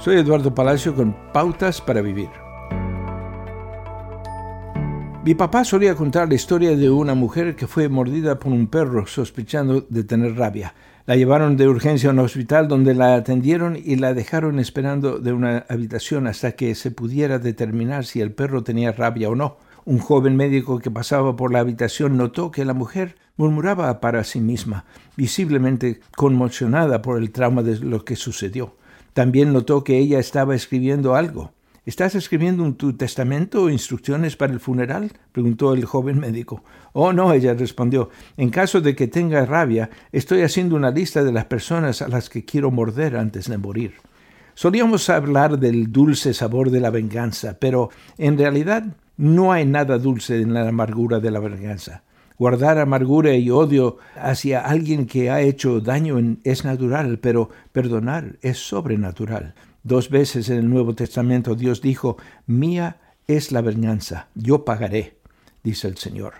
Soy Eduardo Palacio con Pautas para Vivir. Mi papá solía contar la historia de una mujer que fue mordida por un perro sospechando de tener rabia. La llevaron de urgencia a un hospital donde la atendieron y la dejaron esperando de una habitación hasta que se pudiera determinar si el perro tenía rabia o no. Un joven médico que pasaba por la habitación notó que la mujer murmuraba para sí misma, visiblemente conmocionada por el trauma de lo que sucedió. También notó que ella estaba escribiendo algo. ¿Estás escribiendo tu testamento o instrucciones para el funeral? preguntó el joven médico. Oh, no, ella respondió. En caso de que tenga rabia, estoy haciendo una lista de las personas a las que quiero morder antes de morir. Solíamos hablar del dulce sabor de la venganza, pero en realidad no hay nada dulce en la amargura de la venganza. Guardar amargura y odio hacia alguien que ha hecho daño es natural, pero perdonar es sobrenatural. Dos veces en el Nuevo Testamento Dios dijo, mía es la venganza, yo pagaré, dice el Señor.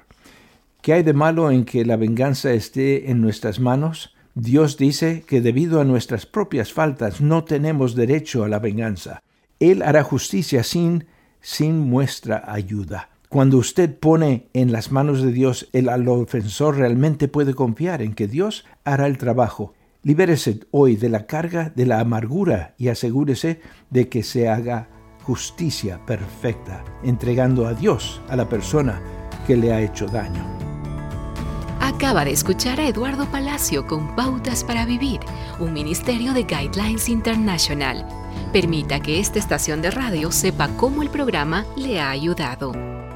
¿Qué hay de malo en que la venganza esté en nuestras manos? Dios dice que debido a nuestras propias faltas no tenemos derecho a la venganza. Él hará justicia sin, sin nuestra ayuda. Cuando usted pone en las manos de Dios, el al ofensor realmente puede confiar en que Dios hará el trabajo. Libérese hoy de la carga de la amargura y asegúrese de que se haga justicia perfecta, entregando a Dios a la persona que le ha hecho daño. Acaba de escuchar a Eduardo Palacio con Pautas para Vivir, un ministerio de Guidelines International. Permita que esta estación de radio sepa cómo el programa le ha ayudado.